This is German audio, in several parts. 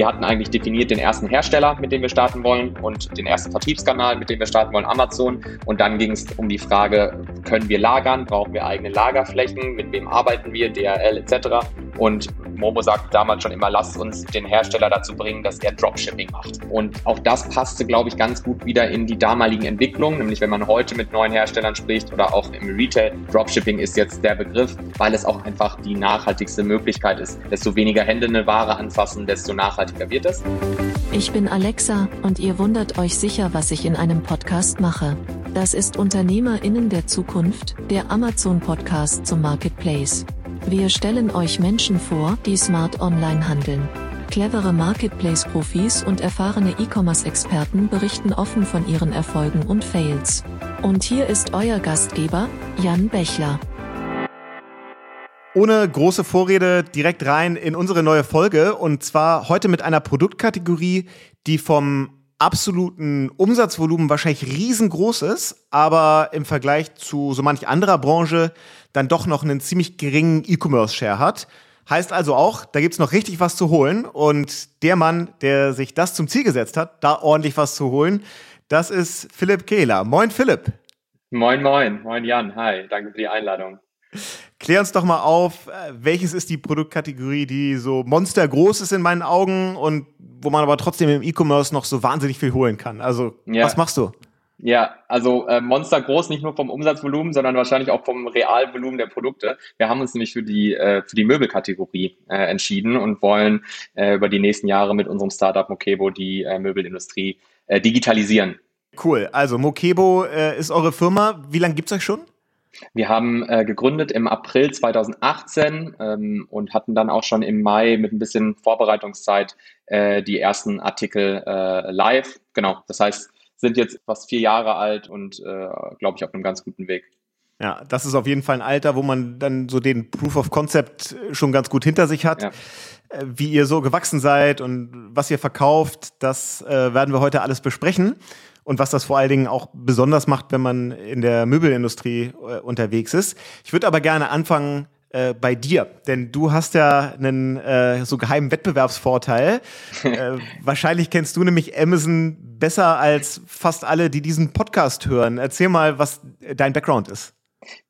Wir hatten eigentlich definiert den ersten Hersteller, mit dem wir starten wollen und den ersten Vertriebskanal, mit dem wir starten wollen, Amazon. Und dann ging es um die Frage, können wir lagern, brauchen wir eigene Lagerflächen, mit wem arbeiten wir, DRL etc. Und Momo sagte damals schon immer, lasst uns den Hersteller dazu bringen, dass er Dropshipping macht. Und auch das passte, glaube ich, ganz gut wieder in die damaligen Entwicklungen, nämlich wenn man heute mit neuen Herstellern spricht oder auch im Retail. Dropshipping ist jetzt der Begriff, weil es auch einfach die nachhaltigste Möglichkeit ist. Desto weniger Hände eine Ware anfassen, desto nachhaltiger wird es. Ich bin Alexa und ihr wundert euch sicher, was ich in einem Podcast mache. Das ist Unternehmerinnen der Zukunft, der Amazon Podcast zum Marketplace. Wir stellen euch Menschen vor, die smart online handeln. Clevere Marketplace-Profis und erfahrene E-Commerce-Experten berichten offen von ihren Erfolgen und Fails. Und hier ist euer Gastgeber, Jan Bechler. Ohne große Vorrede direkt rein in unsere neue Folge und zwar heute mit einer Produktkategorie, die vom absoluten Umsatzvolumen wahrscheinlich riesengroß ist, aber im Vergleich zu so manch anderer Branche dann doch noch einen ziemlich geringen E-Commerce-Share hat. Heißt also auch, da gibt's noch richtig was zu holen. Und der Mann, der sich das zum Ziel gesetzt hat, da ordentlich was zu holen, das ist Philipp Kehler. Moin, Philipp. Moin, moin. Moin, Jan. Hi. Danke für die Einladung. Klär uns doch mal auf, äh, welches ist die Produktkategorie, die so monstergroß ist in meinen Augen und wo man aber trotzdem im E-Commerce noch so wahnsinnig viel holen kann. Also, ja. was machst du? Ja, also äh, Monster groß, nicht nur vom Umsatzvolumen, sondern wahrscheinlich auch vom Realvolumen der Produkte. Wir haben uns nämlich für die, äh, für die Möbelkategorie äh, entschieden und wollen äh, über die nächsten Jahre mit unserem Startup Mokebo die äh, Möbelindustrie äh, digitalisieren. Cool. Also Mokebo äh, ist eure Firma. Wie lange gibt's euch schon? Wir haben äh, gegründet im April 2018 ähm, und hatten dann auch schon im Mai mit ein bisschen Vorbereitungszeit äh, die ersten Artikel äh, live. Genau, das heißt, sind jetzt fast vier Jahre alt und äh, glaube ich auf einem ganz guten Weg. Ja, das ist auf jeden Fall ein Alter, wo man dann so den Proof of Concept schon ganz gut hinter sich hat. Ja. Äh, wie ihr so gewachsen seid und was ihr verkauft, das äh, werden wir heute alles besprechen und was das vor allen Dingen auch besonders macht, wenn man in der Möbelindustrie äh, unterwegs ist. Ich würde aber gerne anfangen äh, bei dir, denn du hast ja einen äh, so geheimen Wettbewerbsvorteil. äh, wahrscheinlich kennst du nämlich Amazon besser als fast alle, die diesen Podcast hören. Erzähl mal, was dein Background ist.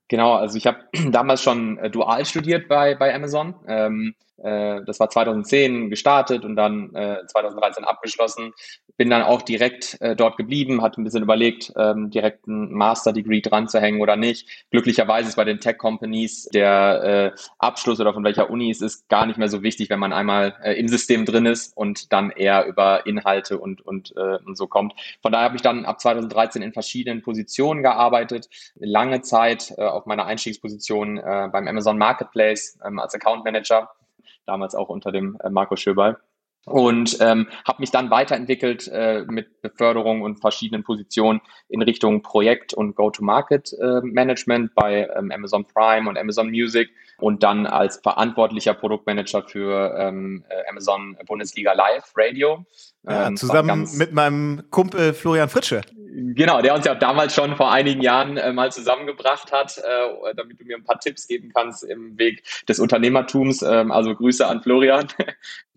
Genau, also ich habe damals schon äh, dual studiert bei, bei Amazon. Ähm, äh, das war 2010 gestartet und dann äh, 2013 abgeschlossen. Bin dann auch direkt äh, dort geblieben, hatte ein bisschen überlegt, ähm, direkt ein Master-Degree dran zu hängen oder nicht. Glücklicherweise ist bei den Tech-Companies der äh, Abschluss oder von welcher Uni es ist gar nicht mehr so wichtig, wenn man einmal äh, im System drin ist und dann eher über Inhalte und, und, äh, und so kommt. Von daher habe ich dann ab 2013 in verschiedenen Positionen gearbeitet, lange Zeit äh, auf meiner Einstiegsposition äh, beim Amazon Marketplace ähm, als Account Manager damals auch unter dem äh, Marco Schöberl. Und ähm, habe mich dann weiterentwickelt äh, mit Beförderung und verschiedenen Positionen in Richtung Projekt- und Go-to-Market-Management äh, bei ähm, Amazon Prime und Amazon Music und dann als verantwortlicher Produktmanager für ähm, äh, Amazon Bundesliga Live Radio. Ja, ähm, zusammen mit meinem Kumpel Florian Fritsche. Genau, der uns ja damals schon vor einigen Jahren äh, mal zusammengebracht hat, äh, damit du mir ein paar Tipps geben kannst im Weg des Unternehmertums. Ähm, also Grüße an Florian.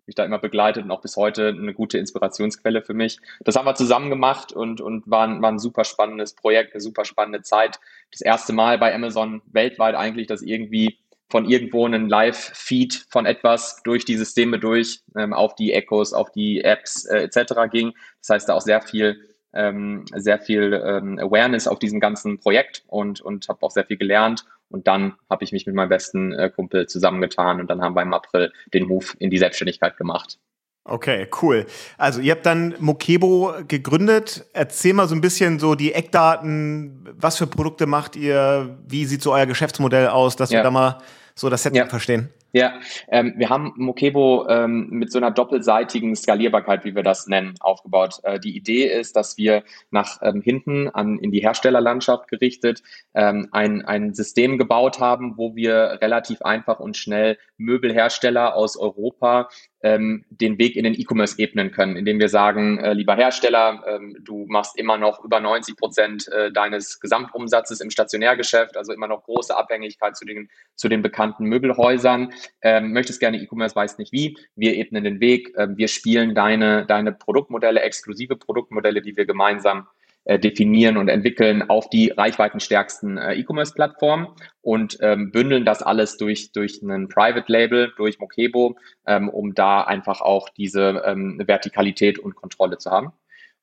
Mich da immer begleitet und auch bis heute eine gute Inspirationsquelle für mich. Das haben wir zusammen gemacht und, und war, ein, war ein super spannendes Projekt, eine super spannende Zeit. Das erste Mal bei Amazon weltweit eigentlich, dass irgendwie von irgendwo einen Live-Feed von etwas durch die Systeme durch ähm, auf die Echos, auf die Apps äh, etc. ging. Das heißt, da auch sehr viel ähm, sehr viel ähm, Awareness auf diesem ganzen Projekt und, und habe auch sehr viel gelernt. Und dann habe ich mich mit meinem besten äh, Kumpel zusammengetan und dann haben wir im April den Move in die Selbstständigkeit gemacht. Okay, cool. Also ihr habt dann Mokebo gegründet. Erzähl mal so ein bisschen so die Eckdaten. Was für Produkte macht ihr? Wie sieht so euer Geschäftsmodell aus, dass ja. wir da mal so das Setting ja. verstehen? Ja, ähm, wir haben Mokebo ähm, mit so einer doppelseitigen Skalierbarkeit, wie wir das nennen, aufgebaut. Äh, die Idee ist, dass wir nach ähm, hinten an, in die Herstellerlandschaft gerichtet ähm, ein, ein System gebaut haben, wo wir relativ einfach und schnell Möbelhersteller aus Europa ähm, den Weg in den E-Commerce ebnen können, indem wir sagen, äh, lieber Hersteller, ähm, du machst immer noch über 90 Prozent äh, deines Gesamtumsatzes im Stationärgeschäft, also immer noch große Abhängigkeit zu den, zu den bekannten Möbelhäusern, ähm, möchtest gerne E-Commerce, weißt nicht wie, wir ebnen den Weg, äh, wir spielen deine, deine Produktmodelle, exklusive Produktmodelle, die wir gemeinsam äh, definieren und entwickeln auf die reichweitenstärksten äh, E-Commerce-Plattformen und ähm, bündeln das alles durch, durch einen Private Label, durch Mokebo, ähm, um da einfach auch diese ähm, Vertikalität und Kontrolle zu haben.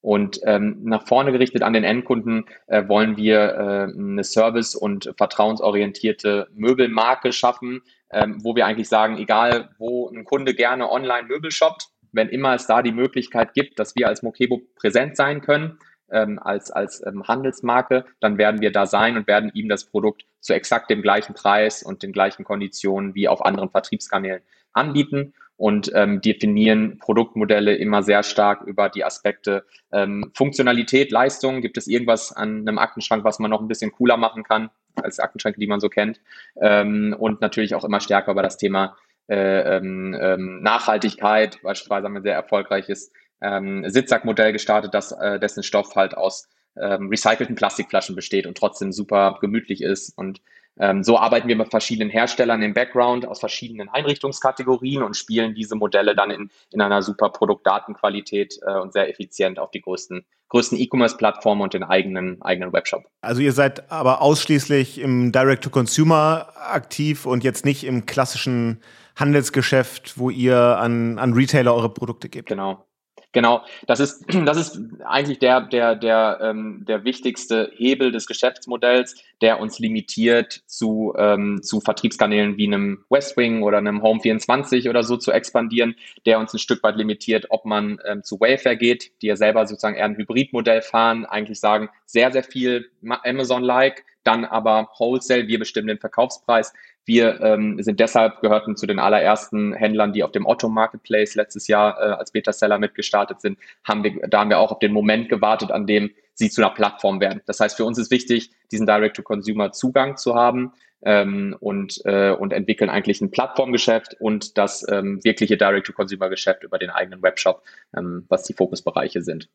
Und ähm, nach vorne gerichtet an den Endkunden äh, wollen wir äh, eine service- und vertrauensorientierte Möbelmarke schaffen, ähm, wo wir eigentlich sagen, egal wo ein Kunde gerne online Möbel shoppt, wenn immer es da die Möglichkeit gibt, dass wir als Mokebo präsent sein können, ähm, als, als ähm, Handelsmarke, dann werden wir da sein und werden ihm das Produkt zu exakt dem gleichen Preis und den gleichen Konditionen wie auf anderen Vertriebskanälen anbieten und ähm, definieren Produktmodelle immer sehr stark über die Aspekte ähm, Funktionalität, Leistung. Gibt es irgendwas an einem Aktenschrank, was man noch ein bisschen cooler machen kann als Aktenschränke, die man so kennt? Ähm, und natürlich auch immer stärker über das Thema äh, ähm, ähm, Nachhaltigkeit. Beispielsweise haben wir ein sehr erfolgreiches ähm, Sitzsackmodell gestartet, das, äh, dessen Stoff halt aus ähm, recycelten Plastikflaschen besteht und trotzdem super gemütlich ist. Und ähm, so arbeiten wir mit verschiedenen Herstellern im Background aus verschiedenen Einrichtungskategorien und spielen diese Modelle dann in, in einer super Produktdatenqualität äh, und sehr effizient auf die größten größten E-Commerce-Plattformen und den eigenen, eigenen Webshop. Also ihr seid aber ausschließlich im Direct-to-Consumer aktiv und jetzt nicht im klassischen Handelsgeschäft, wo ihr an, an Retailer eure Produkte gebt. Genau. Genau, das ist, das ist eigentlich der, der, der, ähm, der wichtigste Hebel des Geschäftsmodells, der uns limitiert, zu, ähm, zu Vertriebskanälen wie einem Westwing oder einem Home24 oder so zu expandieren, der uns ein Stück weit limitiert, ob man ähm, zu Wayfair geht, die ja selber sozusagen eher ein Hybridmodell fahren, eigentlich sagen, sehr, sehr viel Amazon-like, dann aber Wholesale, wir bestimmen den Verkaufspreis. Wir ähm, sind deshalb gehörten zu den allerersten Händlern, die auf dem Otto Marketplace letztes Jahr äh, als Beta-Seller mitgestartet sind. Haben wir, da haben wir auch auf den Moment gewartet, an dem sie zu einer Plattform werden. Das heißt, für uns ist wichtig, diesen Direct-to-Consumer-Zugang zu haben ähm, und, äh, und entwickeln eigentlich ein Plattformgeschäft und das ähm, wirkliche Direct-to-Consumer-Geschäft über den eigenen Webshop, ähm, was die Fokusbereiche sind.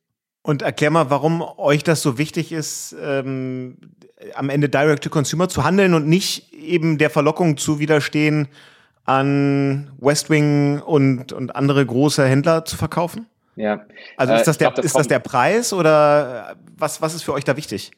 Und erklär mal, warum euch das so wichtig ist, ähm, am Ende Direct-to-Consumer zu handeln und nicht eben der Verlockung zu widerstehen, an Westwing und, und andere große Händler zu verkaufen? Ja. Also ist das, der, glaub, das ist das der Preis oder was, was ist für euch da wichtig?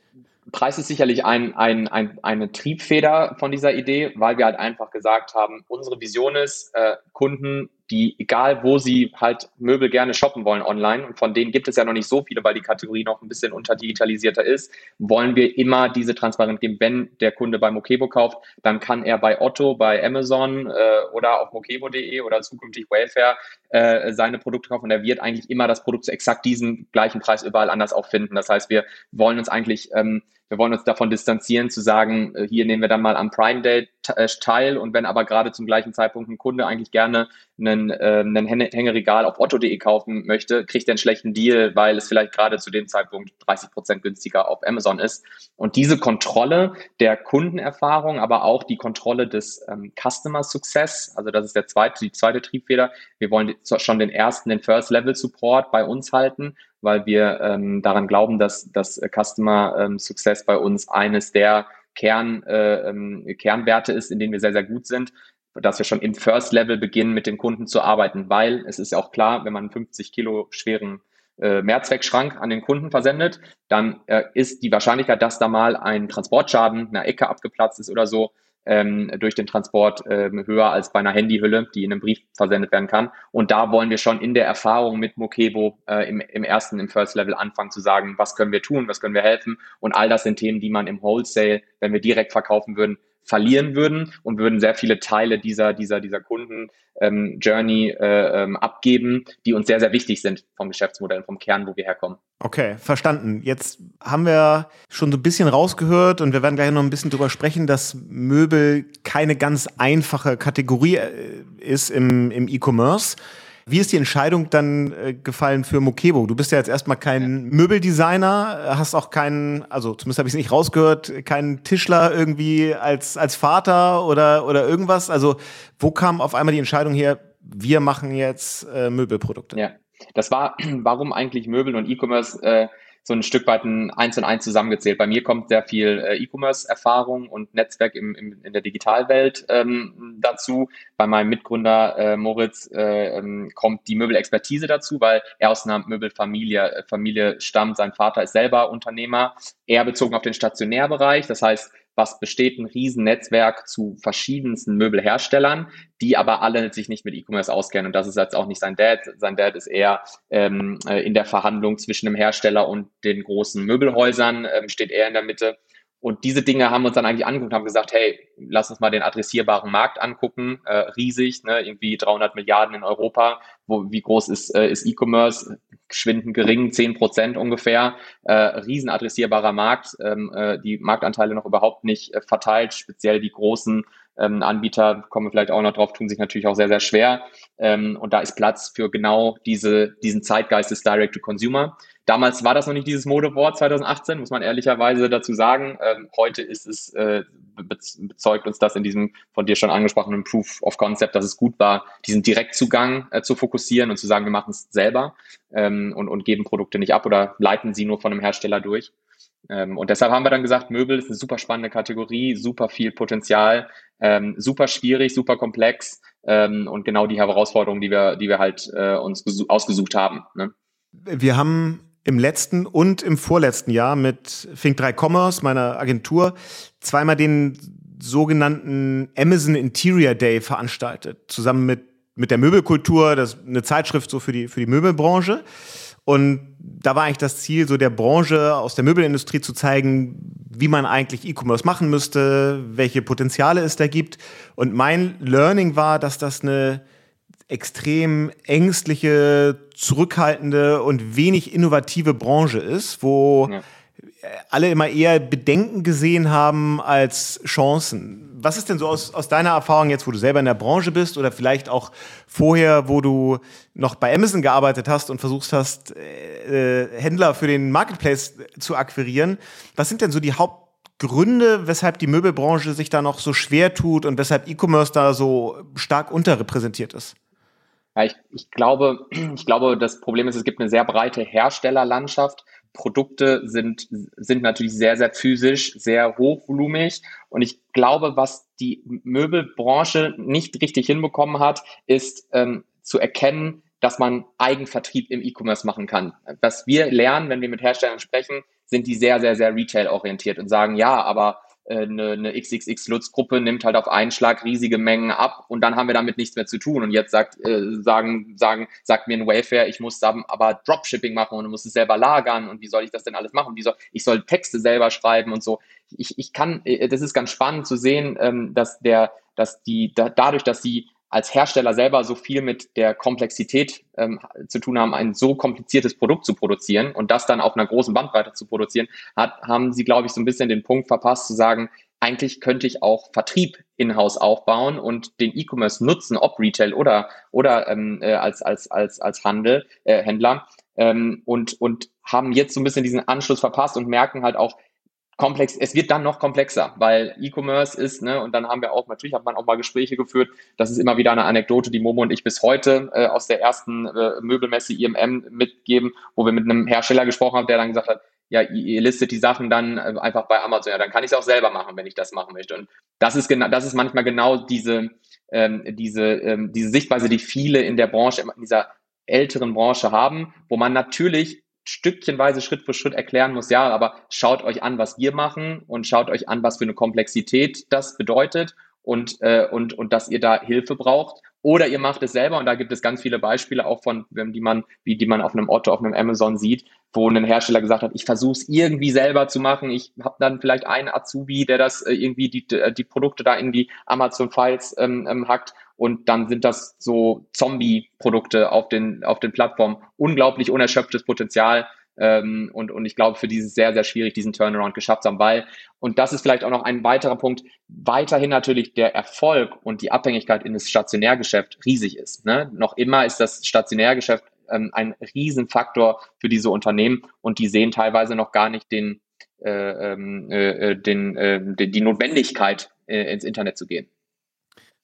Preis ist sicherlich ein, ein, ein, eine Triebfeder von dieser Idee, weil wir halt einfach gesagt haben, unsere Vision ist, äh, Kunden die, egal wo sie halt Möbel gerne shoppen wollen online, und von denen gibt es ja noch nicht so viele, weil die Kategorie noch ein bisschen unterdigitalisierter ist, wollen wir immer diese Transparenz geben. Wenn der Kunde bei Mokebo kauft, dann kann er bei Otto, bei Amazon äh, oder auf mokebo.de oder zukünftig Wayfair äh, seine Produkte kaufen und er wird eigentlich immer das Produkt zu exakt diesem gleichen Preis überall anders auch finden. Das heißt, wir wollen uns eigentlich ähm, wir wollen uns davon distanzieren, zu sagen, äh, hier nehmen wir dann mal am Prime Day äh, teil und wenn aber gerade zum gleichen Zeitpunkt ein Kunde eigentlich gerne einen, äh, einen Hängeregal auf otto.de kaufen möchte, kriegt er einen schlechten Deal, weil es vielleicht gerade zu dem Zeitpunkt 30 Prozent günstiger auf Amazon ist. Und diese Kontrolle der Kundenerfahrung, aber auch die Kontrolle des ähm, Customer Success, also das ist der zweite, die zweite Triebfeder. Wir wollen schon den ersten, den First Level Support bei uns halten weil wir ähm, daran glauben, dass das Customer ähm, Success bei uns eines der Kern, äh, ähm, Kernwerte ist, in denen wir sehr, sehr gut sind, dass wir schon im First Level beginnen, mit den Kunden zu arbeiten, weil es ist ja auch klar, wenn man einen 50 Kilo schweren äh, Mehrzweckschrank an den Kunden versendet, dann äh, ist die Wahrscheinlichkeit, dass da mal ein Transportschaden, eine Ecke abgeplatzt ist oder so, ähm, durch den Transport ähm, höher als bei einer Handyhülle, die in einem Brief versendet werden kann. Und da wollen wir schon in der Erfahrung mit Mokebo äh, im, im ersten, im First Level anfangen zu sagen, was können wir tun, was können wir helfen. Und all das sind Themen, die man im Wholesale, wenn wir direkt verkaufen würden, verlieren würden und würden sehr viele Teile dieser, dieser, dieser Kunden ähm, äh, ähm, abgeben, die uns sehr, sehr wichtig sind vom Geschäftsmodell, vom Kern, wo wir herkommen. Okay, verstanden. Jetzt haben wir schon so ein bisschen rausgehört und wir werden gleich noch ein bisschen drüber sprechen, dass Möbel keine ganz einfache Kategorie äh, ist im, im E-Commerce. Wie ist die Entscheidung dann äh, gefallen für Mokebo? Du bist ja jetzt erstmal kein Möbeldesigner, hast auch keinen, also zumindest habe ich es nicht rausgehört, keinen Tischler irgendwie als, als Vater oder, oder irgendwas. Also wo kam auf einmal die Entscheidung her, wir machen jetzt äh, Möbelprodukte. Ja, das war, warum eigentlich Möbel und E-Commerce äh, so ein Stück weit ein Eins und Eins zusammengezählt. Bei mir kommt sehr viel äh, E-Commerce-Erfahrung und Netzwerk im, im, in der Digitalwelt ähm, dazu. Bei meinem Mitgründer äh, Moritz äh, ähm, kommt die Möbelexpertise dazu, weil er aus einer Möbelfamilie äh, Familie stammt. Sein Vater ist selber Unternehmer. Er bezogen auf den Stationärbereich. Das heißt, was besteht, ein Riesennetzwerk zu verschiedensten Möbelherstellern, die aber alle sich nicht mit E-Commerce auskennen. Und das ist jetzt auch nicht sein Dad. Sein Dad ist eher ähm, äh, in der Verhandlung zwischen dem Hersteller und den großen Möbelhäusern, ähm, steht er in der Mitte. Und diese Dinge haben uns dann eigentlich angeguckt und haben gesagt, hey, lass uns mal den adressierbaren Markt angucken, äh, riesig, ne, irgendwie 300 Milliarden in Europa. Wo, wie groß ist, äh, ist E-Commerce? Schwinden gering, 10 Prozent ungefähr. Äh, riesen adressierbarer Markt, ähm, äh, die Marktanteile noch überhaupt nicht äh, verteilt, speziell die großen ähm, Anbieter, kommen wir vielleicht auch noch drauf, tun sich natürlich auch sehr, sehr schwer. Ähm, und da ist Platz für genau diese, diesen Zeitgeist des Direct-to-Consumer. Damals war das noch nicht dieses Modewort 2018, muss man ehrlicherweise dazu sagen. Ähm, heute ist es, äh, bezeugt uns das in diesem von dir schon angesprochenen Proof of Concept, dass es gut war, diesen Direktzugang äh, zu fokussieren und zu sagen, wir machen es selber ähm, und, und geben Produkte nicht ab oder leiten sie nur von einem Hersteller durch. Ähm, und deshalb haben wir dann gesagt, Möbel ist eine super spannende Kategorie, super viel Potenzial, ähm, super schwierig, super komplex ähm, und genau die Herausforderungen, die wir, die wir halt äh, uns ausgesucht haben. Ne? Wir haben im letzten und im vorletzten Jahr mit Think3 Commerce, meiner Agentur, zweimal den sogenannten Amazon Interior Day veranstaltet, zusammen mit, mit der Möbelkultur, das eine Zeitschrift so für die, für die Möbelbranche. Und da war eigentlich das Ziel, so der Branche aus der Möbelindustrie zu zeigen, wie man eigentlich E-Commerce machen müsste, welche Potenziale es da gibt. Und mein Learning war, dass das eine extrem ängstliche, zurückhaltende und wenig innovative Branche ist, wo ja alle immer eher Bedenken gesehen haben als Chancen. Was ist denn so aus, aus deiner Erfahrung jetzt, wo du selber in der Branche bist oder vielleicht auch vorher, wo du noch bei Amazon gearbeitet hast und versucht hast, äh, äh Händler für den Marketplace zu akquirieren? Was sind denn so die Hauptgründe, weshalb die Möbelbranche sich da noch so schwer tut und weshalb E-Commerce da so stark unterrepräsentiert ist? Ja, ich, ich, glaube, ich glaube, das Problem ist, es gibt eine sehr breite Herstellerlandschaft Produkte sind, sind natürlich sehr, sehr physisch, sehr hochvolumig. Und ich glaube, was die Möbelbranche nicht richtig hinbekommen hat, ist ähm, zu erkennen, dass man Eigenvertrieb im E-Commerce machen kann. Was wir lernen, wenn wir mit Herstellern sprechen, sind die sehr, sehr, sehr retail-orientiert und sagen, ja, aber eine, eine XXX-Lutz-Gruppe nimmt halt auf einen Schlag riesige Mengen ab und dann haben wir damit nichts mehr zu tun. Und jetzt sagt, äh, sagen, sagen, sagt mir ein Wayfair, ich muss aber Dropshipping machen und muss es selber lagern und wie soll ich das denn alles machen? Wie soll, ich soll Texte selber schreiben und so. Ich, ich kann, äh, das ist ganz spannend zu sehen, ähm, dass der, dass die, da, dadurch, dass sie als Hersteller selber so viel mit der Komplexität ähm, zu tun haben, ein so kompliziertes Produkt zu produzieren und das dann auf einer großen Bandbreite zu produzieren, hat, haben sie, glaube ich, so ein bisschen den Punkt verpasst zu sagen, eigentlich könnte ich auch Vertrieb in-house aufbauen und den E-Commerce nutzen, ob Retail oder, oder ähm, äh, als, als, als, als Handel, äh, Händler. Ähm, und, und haben jetzt so ein bisschen diesen Anschluss verpasst und merken halt auch, komplex, es wird dann noch komplexer, weil E-Commerce ist, ne, und dann haben wir auch, natürlich hat man auch mal Gespräche geführt, das ist immer wieder eine Anekdote, die Momo und ich bis heute äh, aus der ersten äh, Möbelmesse IMM mitgeben, wo wir mit einem Hersteller gesprochen haben, der dann gesagt hat, ja, ihr listet die Sachen dann äh, einfach bei Amazon, ja, dann kann ich es auch selber machen, wenn ich das machen möchte. Und das ist genau, das ist manchmal genau diese, ähm, diese, ähm, diese Sichtweise, die viele in der Branche, in dieser älteren Branche haben, wo man natürlich stückchenweise Schritt für Schritt erklären muss, ja, aber schaut euch an, was wir machen und schaut euch an, was für eine Komplexität das bedeutet und, äh, und, und dass ihr da Hilfe braucht. Oder ihr macht es selber und da gibt es ganz viele Beispiele auch von, die man, wie die man auf einem Otto, auf einem Amazon sieht, wo ein Hersteller gesagt hat, ich versuche es irgendwie selber zu machen. Ich habe dann vielleicht einen Azubi, der das äh, irgendwie die, die Produkte da in die Amazon-Files ähm, ähm, hackt und dann sind das so Zombie-Produkte auf den, auf den Plattformen. Unglaublich unerschöpftes Potenzial. Ähm, und, und ich glaube, für dieses sehr, sehr schwierig, diesen Turnaround geschafft zu haben, weil, und das ist vielleicht auch noch ein weiterer Punkt, weiterhin natürlich der Erfolg und die Abhängigkeit in das Stationärgeschäft riesig ist. Ne? Noch immer ist das Stationärgeschäft ähm, ein Riesenfaktor für diese Unternehmen und die sehen teilweise noch gar nicht den, äh, ähm, äh, den, äh, die Notwendigkeit, äh, ins Internet zu gehen.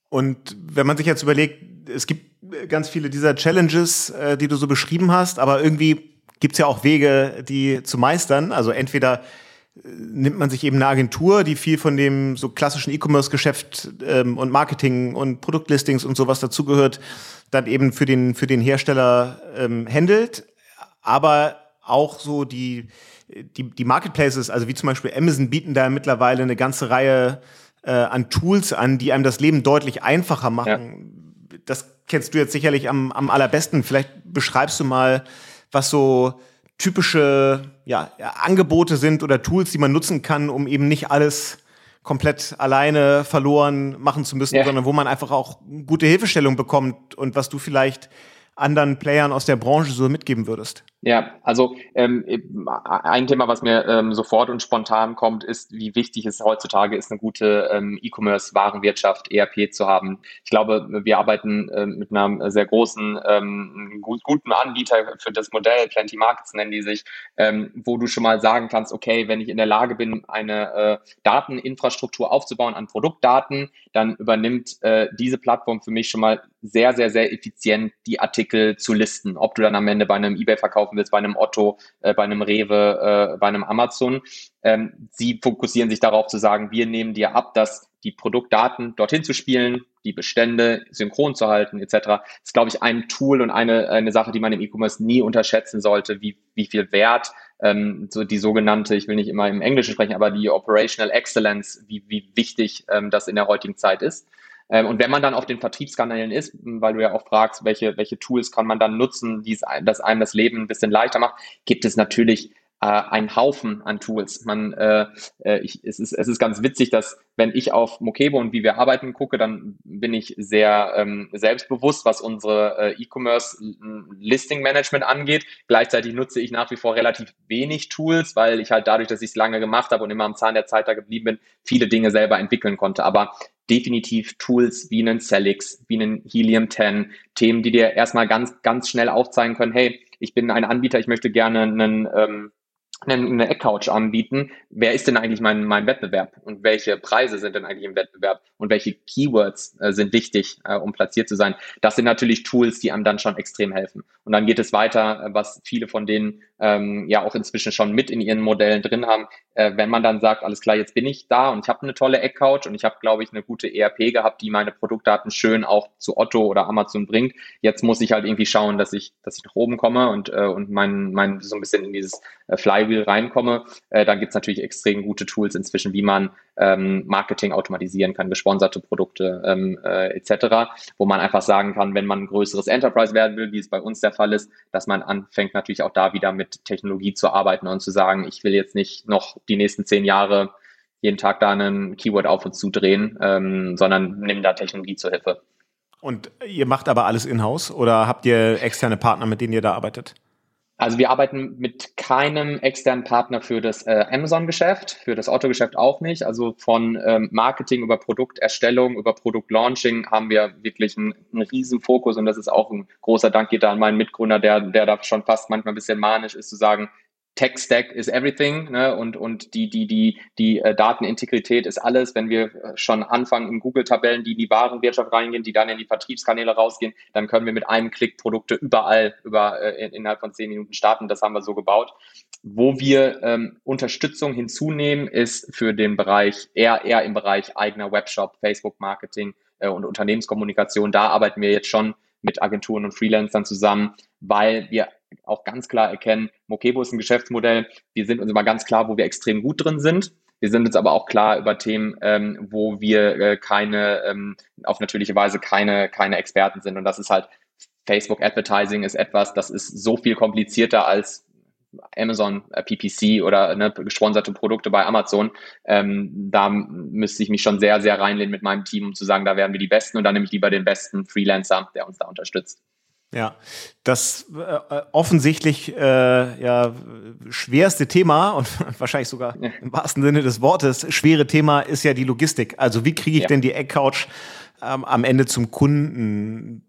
Und wenn man sich jetzt überlegt, es gibt ganz viele dieser Challenges, äh, die du so beschrieben hast, aber irgendwie gibt es ja auch Wege, die zu meistern. Also entweder äh, nimmt man sich eben eine Agentur, die viel von dem so klassischen E-Commerce-Geschäft ähm, und Marketing und Produktlistings und sowas dazugehört, dann eben für den, für den Hersteller ähm, handelt. Aber auch so die, die, die Marketplaces, also wie zum Beispiel Amazon, bieten da mittlerweile eine ganze Reihe äh, an Tools an, die einem das Leben deutlich einfacher machen. Ja. Das kennst du jetzt sicherlich am, am allerbesten. Vielleicht beschreibst du mal, was so typische ja, Angebote sind oder Tools, die man nutzen kann, um eben nicht alles komplett alleine verloren machen zu müssen, ja. sondern wo man einfach auch gute Hilfestellung bekommt und was du vielleicht anderen Playern aus der Branche so mitgeben würdest? Ja, also ähm, ein Thema, was mir ähm, sofort und spontan kommt, ist, wie wichtig es heutzutage ist, eine gute ähm, E-Commerce-Warenwirtschaft, ERP zu haben. Ich glaube, wir arbeiten ähm, mit einem sehr großen, ähm, gut, guten Anbieter für das Modell, Plenty Markets nennen die sich, ähm, wo du schon mal sagen kannst, okay, wenn ich in der Lage bin, eine äh, Dateninfrastruktur aufzubauen an Produktdaten, dann übernimmt äh, diese Plattform für mich schon mal sehr, sehr, sehr effizient die Artikel zu listen. Ob du dann am Ende bei einem eBay verkaufen willst, bei einem Otto, äh, bei einem Rewe, äh, bei einem Amazon. Ähm, sie fokussieren sich darauf zu sagen, wir nehmen dir ab, dass die Produktdaten dorthin zu spielen, die Bestände synchron zu halten, etc. Das ist, glaube ich, ein Tool und eine, eine Sache, die man im E-Commerce nie unterschätzen sollte, wie, wie viel Wert ähm, so die sogenannte, ich will nicht immer im Englischen sprechen, aber die Operational Excellence, wie, wie wichtig ähm, das in der heutigen Zeit ist. Ähm, und wenn man dann auf den Vertriebskanälen ist, weil du ja auch fragst, welche, welche Tools kann man dann nutzen, die das einem das Leben ein bisschen leichter macht, gibt es natürlich äh, einen Haufen an Tools. Man, äh, äh, ich, es, ist, es ist ganz witzig, dass wenn ich auf Mokebo und wie wir arbeiten gucke, dann bin ich sehr ähm, selbstbewusst, was unsere äh, E-Commerce Listing Management angeht. Gleichzeitig nutze ich nach wie vor relativ wenig Tools, weil ich halt dadurch, dass ich es lange gemacht habe und immer am Zahn der Zeit da geblieben bin, viele Dinge selber entwickeln konnte. Aber definitiv Tools wie einen Celix, wie einen Helium 10, Themen, die dir erstmal ganz, ganz schnell aufzeigen können, hey, ich bin ein Anbieter, ich möchte gerne einen ähm, eine Eckcouch anbieten, wer ist denn eigentlich mein, mein Wettbewerb und welche Preise sind denn eigentlich im Wettbewerb und welche Keywords äh, sind wichtig, äh, um platziert zu sein. Das sind natürlich Tools, die einem dann schon extrem helfen. Und dann geht es weiter, äh, was viele von denen ähm, ja auch inzwischen schon mit in ihren Modellen drin haben. Äh, wenn man dann sagt, alles klar, jetzt bin ich da und ich habe eine tolle Eckcouch und ich habe, glaube ich, eine gute ERP gehabt, die meine Produktdaten schön auch zu Otto oder Amazon bringt. Jetzt muss ich halt irgendwie schauen, dass ich, dass ich nach oben komme und, äh, und mein, mein so ein bisschen in dieses äh, Flywheel reinkomme. Äh, dann gibt's natürlich extrem gute Tools inzwischen, wie man ähm, Marketing automatisieren kann, gesponserte Produkte ähm, äh, etc., wo man einfach sagen kann, wenn man ein größeres Enterprise werden will, wie es bei uns der Fall ist, dass man anfängt natürlich auch da wieder mit Technologie zu arbeiten und zu sagen, ich will jetzt nicht noch die nächsten zehn Jahre jeden Tag da einen Keyword auf und zu drehen, ähm, sondern nimm da Technologie zur Hilfe. Und ihr macht aber alles in-house oder habt ihr externe Partner, mit denen ihr da arbeitet? Also wir arbeiten mit keinem externen Partner für das äh, Amazon-Geschäft, für das Autogeschäft auch nicht. Also von ähm, Marketing über Produkterstellung, über Produktlaunching haben wir wirklich einen, einen riesen Fokus und das ist auch ein großer Dank geht da an meinen Mitgründer, der, der da schon fast manchmal ein bisschen manisch ist, zu sagen, Tech Stack is everything ne? und, und die, die, die, die äh, Datenintegrität ist alles. Wenn wir äh, schon anfangen in Google-Tabellen, die in die Warenwirtschaft reingehen, die dann in die Vertriebskanäle rausgehen, dann können wir mit einem Klick Produkte überall über, äh, innerhalb von zehn Minuten starten. Das haben wir so gebaut. Wo wir ähm, Unterstützung hinzunehmen, ist für den Bereich, eher, eher im Bereich eigener Webshop, Facebook-Marketing äh, und Unternehmenskommunikation. Da arbeiten wir jetzt schon mit Agenturen und Freelancern zusammen, weil wir auch ganz klar erkennen, Mokebo ist ein Geschäftsmodell. Wir sind uns immer ganz klar, wo wir extrem gut drin sind. Wir sind uns aber auch klar über Themen, ähm, wo wir äh, keine, ähm, auf natürliche Weise keine, keine Experten sind. Und das ist halt Facebook Advertising ist etwas, das ist so viel komplizierter als Amazon äh, PPC oder ne, gesponserte Produkte bei Amazon. Ähm, da müsste ich mich schon sehr, sehr reinlehnen mit meinem Team, um zu sagen, da werden wir die Besten und dann nehme ich lieber den besten Freelancer, der uns da unterstützt. Ja, das äh, offensichtlich äh, ja schwerste Thema und wahrscheinlich sogar ja. im wahrsten Sinne des Wortes schwere Thema ist ja die Logistik. Also wie kriege ich ja. denn die Eckcouch ähm, am Ende zum Kunden?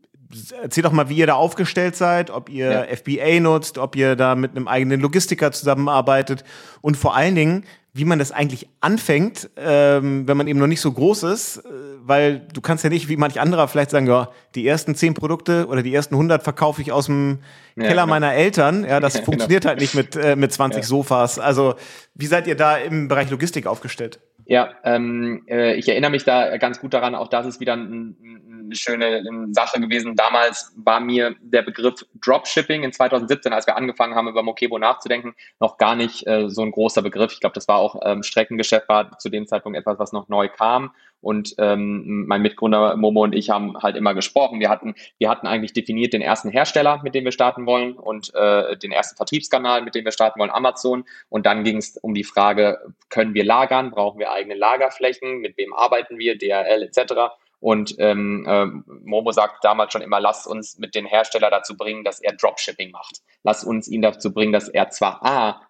Erzähl doch mal, wie ihr da aufgestellt seid, ob ihr ja. FBA nutzt, ob ihr da mit einem eigenen Logistiker zusammenarbeitet und vor allen Dingen, wie man das eigentlich anfängt, ähm, wenn man eben noch nicht so groß ist, äh, weil du kannst ja nicht wie manch anderer vielleicht sagen, ja, die ersten zehn Produkte oder die ersten 100 verkaufe ich aus dem ja, Keller genau. meiner Eltern. Ja, das ja, funktioniert genau. halt nicht mit, äh, mit 20 ja. Sofas. Also wie seid ihr da im Bereich Logistik aufgestellt? Ja, ähm, äh, ich erinnere mich da ganz gut daran, auch das ist wieder ein, eine schöne Sache gewesen. Damals war mir der Begriff Dropshipping in 2017, als wir angefangen haben, über Mokebo nachzudenken, noch gar nicht äh, so ein großer Begriff. Ich glaube, das war auch ähm, Streckengeschäft, war zu dem Zeitpunkt etwas, was noch neu kam. Und ähm, mein Mitgründer Momo und ich haben halt immer gesprochen. Wir hatten, wir hatten eigentlich definiert den ersten Hersteller, mit dem wir starten wollen und äh, den ersten Vertriebskanal, mit dem wir starten wollen, Amazon. Und dann ging es um die Frage, können wir lagern? Brauchen wir eigene Lagerflächen? Mit wem arbeiten wir? DRL etc. Und ähm, äh, Momo sagt damals schon immer, lass uns mit den Hersteller dazu bringen, dass er Dropshipping macht. Lass uns ihn dazu bringen, dass er zwar A,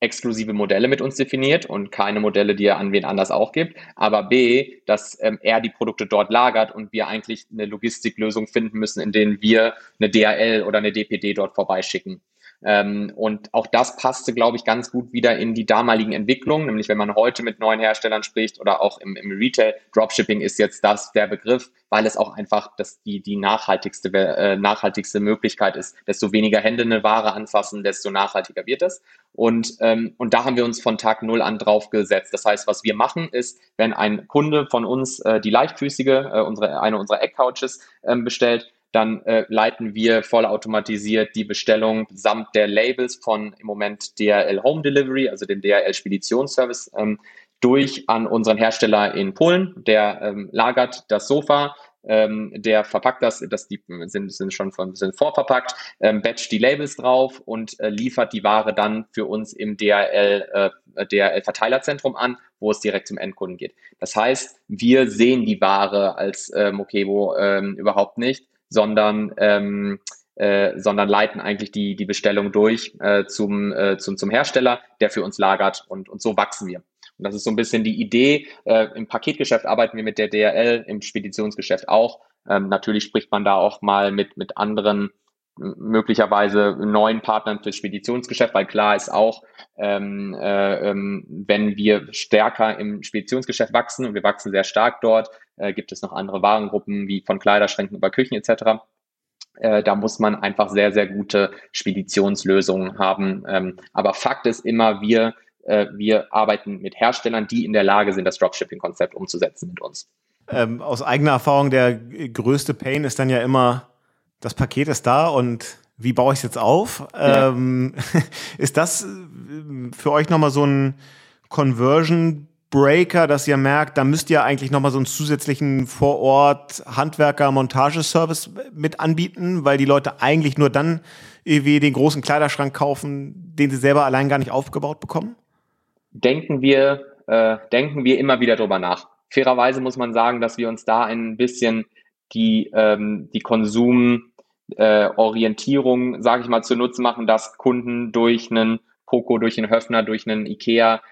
exklusive Modelle mit uns definiert und keine Modelle, die er an wen anders auch gibt, aber B, dass ähm, er die Produkte dort lagert und wir eigentlich eine Logistiklösung finden müssen, in denen wir eine DHL oder eine DPD dort vorbeischicken. Ähm, und auch das passte, glaube ich, ganz gut wieder in die damaligen Entwicklungen, nämlich wenn man heute mit neuen Herstellern spricht oder auch im, im Retail, Dropshipping ist jetzt das der Begriff, weil es auch einfach das die, die nachhaltigste, äh, nachhaltigste Möglichkeit ist. Desto weniger Hände eine Ware anfassen, desto nachhaltiger wird es. Und, ähm, und da haben wir uns von Tag null an drauf gesetzt. Das heißt, was wir machen ist, wenn ein Kunde von uns äh, die leichtfüßige, äh, unsere, eine unserer Eckcouches ähm, bestellt, dann äh, leiten wir vollautomatisiert die Bestellung samt der Labels von im Moment DRL Home Delivery, also dem DRL Speditionsservice, ähm, durch an unseren Hersteller in Polen. Der ähm, lagert das Sofa, ähm, der verpackt das, das die sind, sind schon von, sind vorverpackt, ähm, batcht die Labels drauf und äh, liefert die Ware dann für uns im DRL, äh, DRL Verteilerzentrum an, wo es direkt zum Endkunden geht. Das heißt, wir sehen die Ware als äh, Mokebo ähm, überhaupt nicht, sondern ähm, äh, sondern leiten eigentlich die, die Bestellung durch äh, zum, äh, zum, zum Hersteller, der für uns lagert und, und so wachsen wir. Und das ist so ein bisschen die Idee. Äh, Im Paketgeschäft arbeiten wir mit der DRL, im Speditionsgeschäft auch. Ähm, natürlich spricht man da auch mal mit, mit anderen möglicherweise neuen Partnern fürs Speditionsgeschäft, weil klar ist auch, ähm, äh, ähm, wenn wir stärker im Speditionsgeschäft wachsen und wir wachsen sehr stark dort, äh, gibt es noch andere Warengruppen wie von Kleiderschränken über Küchen etc. Äh, da muss man einfach sehr, sehr gute Speditionslösungen haben. Ähm, aber Fakt ist immer, wir, äh, wir arbeiten mit Herstellern, die in der Lage sind, das Dropshipping-Konzept umzusetzen mit uns. Ähm, aus eigener Erfahrung, der größte Pain ist dann ja immer, das Paket ist da und wie baue ich es jetzt auf? Ja. Ähm, ist das äh, für euch nochmal so ein Conversion Breaker, dass ihr merkt, da müsst ihr eigentlich nochmal so einen zusätzlichen Vorort Handwerker Montageservice mit anbieten, weil die Leute eigentlich nur dann irgendwie den großen Kleiderschrank kaufen, den sie selber allein gar nicht aufgebaut bekommen? Denken wir, äh, denken wir immer wieder drüber nach. Fairerweise muss man sagen, dass wir uns da ein bisschen die, ähm, die Konsumorientierung, äh, sage ich mal, zunutze machen, dass Kunden durch einen Poco, durch einen Höfner, durch einen Ikea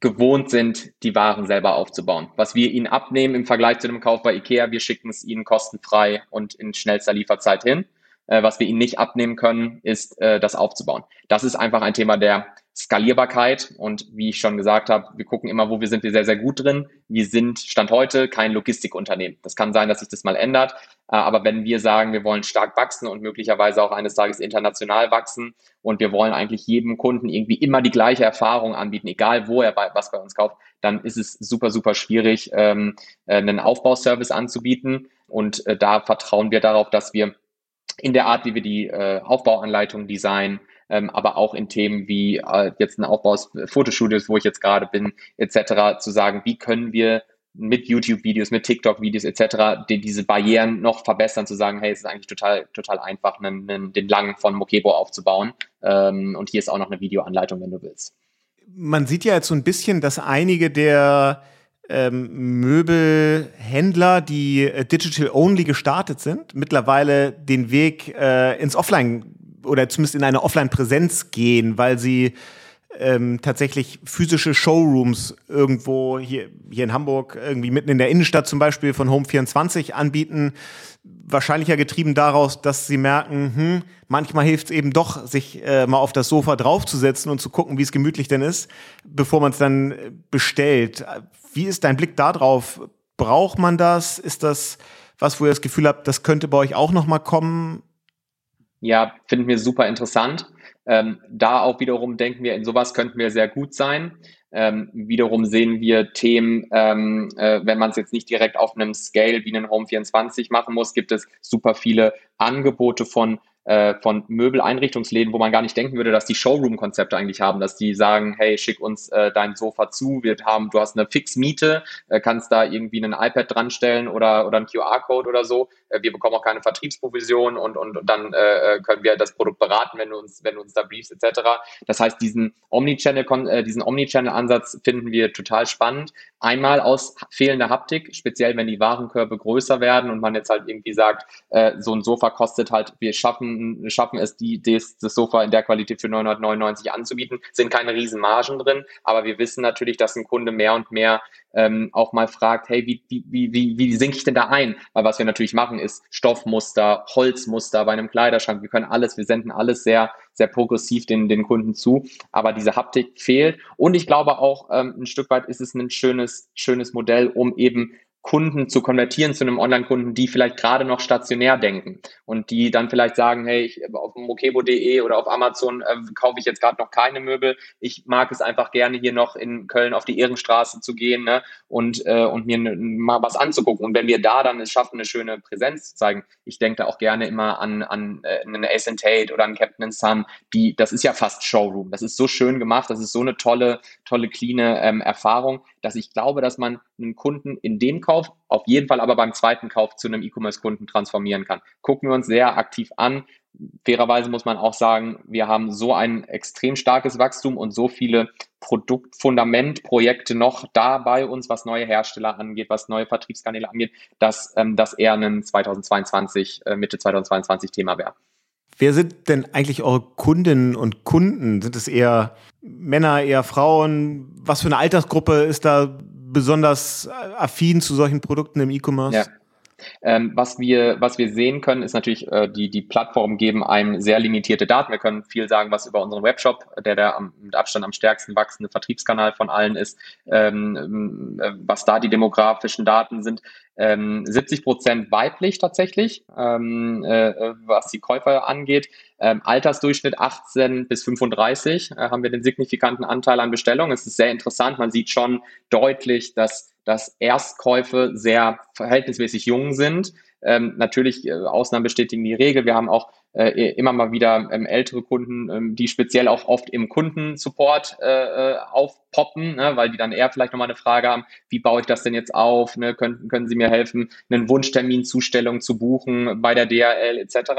gewohnt sind, die Waren selber aufzubauen. Was wir ihnen abnehmen im Vergleich zu dem Kauf bei Ikea, wir schicken es ihnen kostenfrei und in schnellster Lieferzeit hin. Äh, was wir ihnen nicht abnehmen können, ist äh, das aufzubauen. Das ist einfach ein Thema der Skalierbarkeit und wie ich schon gesagt habe, wir gucken immer, wo wir sind wir sehr, sehr gut drin. Wir sind Stand heute kein Logistikunternehmen. Das kann sein, dass sich das mal ändert, äh, aber wenn wir sagen, wir wollen stark wachsen und möglicherweise auch eines Tages international wachsen und wir wollen eigentlich jedem Kunden irgendwie immer die gleiche Erfahrung anbieten, egal wo er bei, was bei uns kauft, dann ist es super, super schwierig, ähm, äh, einen Aufbauservice anzubieten und äh, da vertrauen wir darauf, dass wir in der Art, wie wir die Aufbauanleitung designen, ähm, aber auch in Themen wie äh, jetzt ein Aufbau aus Fotostudios, wo ich jetzt gerade bin, etc., zu sagen, wie können wir mit YouTube-Videos, mit TikTok-Videos etc. Die, diese Barrieren noch verbessern, zu sagen, hey, es ist eigentlich total, total einfach, einen, einen, den Lang von Mokebo aufzubauen. Ähm, und hier ist auch noch eine Videoanleitung, wenn du willst. Man sieht ja jetzt so ein bisschen, dass einige der ähm, Möbelhändler, die äh, digital only gestartet sind, mittlerweile den Weg äh, ins Offline oder zumindest in eine Offline-Präsenz gehen, weil sie ähm, tatsächlich physische Showrooms irgendwo hier, hier in Hamburg, irgendwie mitten in der Innenstadt zum Beispiel von Home24 anbieten. Wahrscheinlich ja getrieben daraus, dass sie merken, hm, manchmal hilft es eben doch, sich äh, mal auf das Sofa draufzusetzen und zu gucken, wie es gemütlich denn ist, bevor man es dann äh, bestellt. Wie ist dein Blick darauf? Braucht man das? Ist das was, wo ihr das Gefühl habt, das könnte bei euch auch nochmal kommen? Ja, finden wir super interessant. Ähm, da auch wiederum denken wir, in sowas könnten wir sehr gut sein. Ähm, wiederum sehen wir Themen, ähm, äh, wenn man es jetzt nicht direkt auf einem Scale wie einen Home 24 machen muss, gibt es super viele Angebote von äh, von Möbeleinrichtungsläden, wo man gar nicht denken würde, dass die Showroom-Konzepte eigentlich haben, dass die sagen, hey, schick uns äh, dein Sofa zu, wir haben, du hast eine Fixmiete, äh, kannst da irgendwie ein iPad dran stellen oder, oder einen QR-Code oder so. Äh, wir bekommen auch keine Vertriebsprovision und, und, und dann äh, können wir das Produkt beraten, wenn du uns, wenn du uns da briefst, etc. Das heißt, diesen Omnichannel, äh, diesen Omnichannel-Ansatz finden wir total spannend. Einmal aus fehlender Haptik, speziell wenn die Warenkörbe größer werden und man jetzt halt irgendwie sagt, äh, so ein Sofa kostet halt, wir schaffen, schaffen es, die, das, das Sofa in der Qualität für 999 anzubieten, sind keine riesen Margen drin, aber wir wissen natürlich, dass ein Kunde mehr und mehr ähm, auch mal fragt, hey, wie, wie, wie, wie, wie sinke ich denn da ein? Weil was wir natürlich machen, ist Stoffmuster, Holzmuster bei einem Kleiderschrank. Wir können alles, wir senden alles sehr, sehr progressiv den, den Kunden zu. Aber diese Haptik fehlt. Und ich glaube auch, ähm, ein Stück weit ist es ein schönes, schönes Modell, um eben Kunden zu konvertieren zu einem Online-Kunden, die vielleicht gerade noch stationär denken und die dann vielleicht sagen, hey, ich, auf mokebo.de oder auf Amazon äh, kaufe ich jetzt gerade noch keine Möbel. Ich mag es einfach gerne hier noch in Köln auf die Ehrenstraße zu gehen ne, und, äh, und mir mal was anzugucken. Und wenn wir da dann es schaffen, eine schöne Präsenz zu zeigen, ich denke da auch gerne immer an, an äh, einen Ace Tate oder an Captain Sun, die, das ist ja fast Showroom. Das ist so schön gemacht, das ist so eine tolle, tolle, clean ähm, Erfahrung, dass ich glaube, dass man einen Kunden in dem Kauf, auf jeden Fall aber beim zweiten Kauf zu einem E-Commerce-Kunden transformieren kann. Gucken wir uns sehr aktiv an. Fairerweise muss man auch sagen, wir haben so ein extrem starkes Wachstum und so viele Produktfundamentprojekte noch da bei uns, was neue Hersteller angeht, was neue Vertriebskanäle angeht, dass ähm, das eher ein 2022, äh, Mitte 2022 Thema wäre. Wer sind denn eigentlich eure Kundinnen und Kunden? Sind es eher Männer, eher Frauen? Was für eine Altersgruppe ist da besonders affin zu solchen Produkten im E-Commerce? Ja. Ähm, was, wir, was wir sehen können, ist natürlich, äh, die, die Plattformen geben einem sehr limitierte Daten. Wir können viel sagen, was über unseren Webshop, der der am, mit Abstand am stärksten wachsende Vertriebskanal von allen ist, ähm, äh, was da die demografischen Daten sind. Ähm, 70 Prozent weiblich tatsächlich, ähm, äh, was die Käufer angeht. Ähm, Altersdurchschnitt 18 bis 35 äh, haben wir den signifikanten Anteil an Bestellungen. Es ist sehr interessant. Man sieht schon deutlich, dass dass Erstkäufe sehr verhältnismäßig jung sind. Ähm, natürlich, äh, Ausnahmen bestätigen die Regel. Wir haben auch äh, immer mal wieder ähm, ältere Kunden, ähm, die speziell auch oft im Kundensupport äh, äh, aufpoppen, ne, weil die dann eher vielleicht nochmal eine Frage haben, wie baue ich das denn jetzt auf? Ne? Können, können Sie mir helfen, einen Wunschtermin, Zustellung zu buchen bei der DHL etc.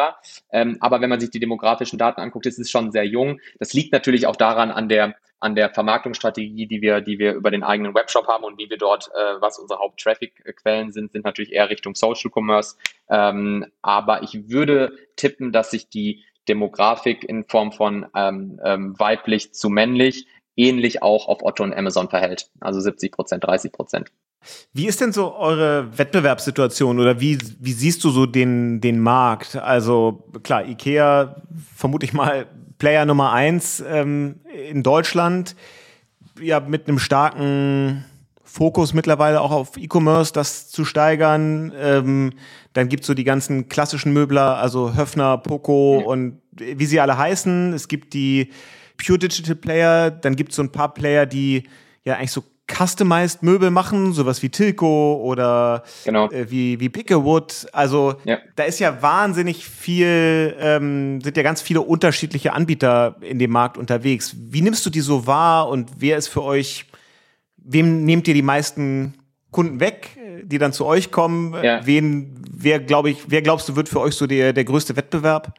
Ähm, aber wenn man sich die demografischen Daten anguckt, ist es schon sehr jung. Das liegt natürlich auch daran an der an der Vermarktungsstrategie, die wir, die wir über den eigenen Webshop haben und wie wir dort, äh, was unsere Haupttraffic-Quellen sind, sind natürlich eher Richtung Social Commerce. Ähm, aber ich würde tippen, dass sich die Demografik in Form von ähm, ähm, weiblich zu männlich ähnlich auch auf Otto und Amazon verhält. Also 70 Prozent, 30 Prozent. Wie ist denn so eure Wettbewerbssituation oder wie, wie siehst du so den, den Markt? Also klar, IKEA vermute ich mal Player Nummer eins ähm, in Deutschland, ja, mit einem starken Fokus mittlerweile auch auf E-Commerce, das zu steigern. Ähm, dann gibt's so die ganzen klassischen Möbler, also Höfner, Poco ja. und wie sie alle heißen. Es gibt die Pure Digital Player, dann gibt's so ein paar Player, die ja eigentlich so customized Möbel machen, sowas wie Tilco oder genau. äh, wie, wie Pickewood. Also ja. da ist ja wahnsinnig viel, ähm, sind ja ganz viele unterschiedliche Anbieter in dem Markt unterwegs. Wie nimmst du die so wahr und wer ist für euch, wem nehmt ihr die meisten Kunden weg, die dann zu euch kommen? Ja. Wen, wer glaube ich, wer glaubst du wird für euch so der, der größte Wettbewerb?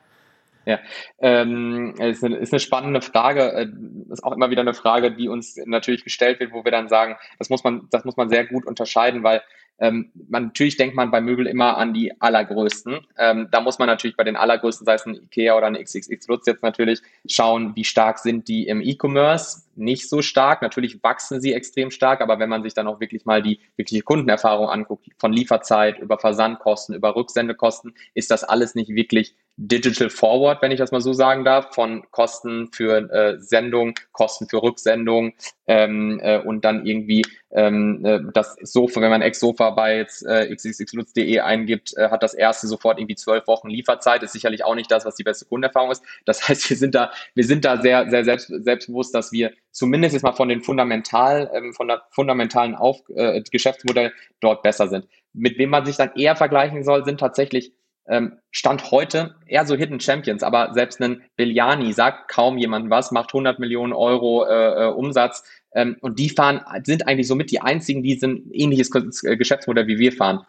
Ja, ähm, ist, eine, ist eine spannende Frage. Äh, ist auch immer wieder eine Frage, die uns natürlich gestellt wird, wo wir dann sagen, das muss man, das muss man sehr gut unterscheiden, weil Ähm, man, natürlich denkt man bei Möbel immer an die allergrößten. Ähm, da muss man natürlich bei den allergrößten, sei es ein Ikea oder ein XXX Lutz jetzt natürlich, schauen, wie stark sind die im E-Commerce. Nicht so stark. Natürlich wachsen sie extrem stark, aber wenn man sich dann auch wirklich mal die wirkliche Kundenerfahrung anguckt, von Lieferzeit über Versandkosten, über Rücksendekosten, ist das alles nicht wirklich digital forward, wenn ich das mal so sagen darf, von Kosten für äh, Sendung, Kosten für Rücksendung ähm, äh, und dann irgendwie ähm, äh, das Sofa, wenn man Ex-Sofa bei jetzt äh, xxxlutz.de eingibt, äh, hat das erste sofort irgendwie zwölf Wochen Lieferzeit, ist sicherlich auch nicht das, was die beste Kundenerfahrung ist. Das heißt, wir sind da, wir sind da sehr, sehr selbst, selbstbewusst, dass wir zumindest jetzt mal von den fundamental, ähm, von der fundamentalen Auf, äh, Geschäftsmodell dort besser sind. Mit wem man sich dann eher vergleichen soll, sind tatsächlich ähm, Stand heute eher so Hidden Champions, aber selbst ein Biljani sagt kaum jemand was, macht 100 Millionen Euro äh, äh, Umsatz ähm, und die fahren, sind eigentlich somit die einzigen, die ein ähnliches äh, Geschäftsmodell wie wir fahren.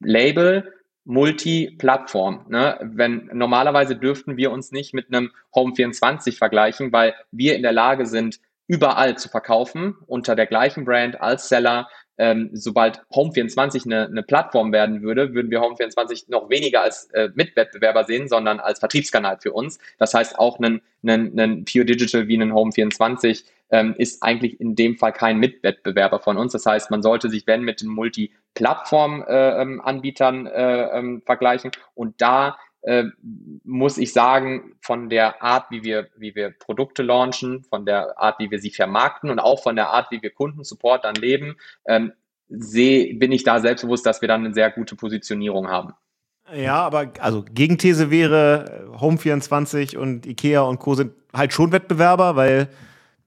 Label, Multi-Plattform. Ne? Wenn normalerweise dürften wir uns nicht mit einem Home 24 vergleichen, weil wir in der Lage sind, überall zu verkaufen unter der gleichen Brand als Seller ähm, sobald Home24 eine, eine Plattform werden würde, würden wir Home24 noch weniger als äh, Mitwettbewerber sehen, sondern als Vertriebskanal für uns. Das heißt, auch ein, ein, ein Pure Digital wie ein Home24 ähm, ist eigentlich in dem Fall kein Mitwettbewerber von uns. Das heißt, man sollte sich, wenn, mit den Multi-Plattform-Anbietern äh, ähm, äh, ähm, vergleichen. Und da äh, muss ich sagen, von der Art, wie wir, wie wir Produkte launchen, von der Art, wie wir sie vermarkten und auch von der Art, wie wir Kundensupport dann leben, ähm, sehe, bin ich da selbstbewusst, dass wir dann eine sehr gute Positionierung haben. Ja, aber also Gegenthese wäre, Home24 und Ikea und Co. sind halt schon Wettbewerber, weil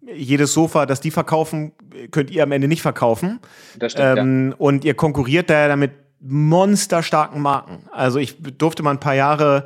jedes Sofa, das die verkaufen, könnt ihr am Ende nicht verkaufen. Das stimmt, ähm, ja. Und ihr konkurriert da damit monsterstarken Marken. Also ich durfte mal ein paar Jahre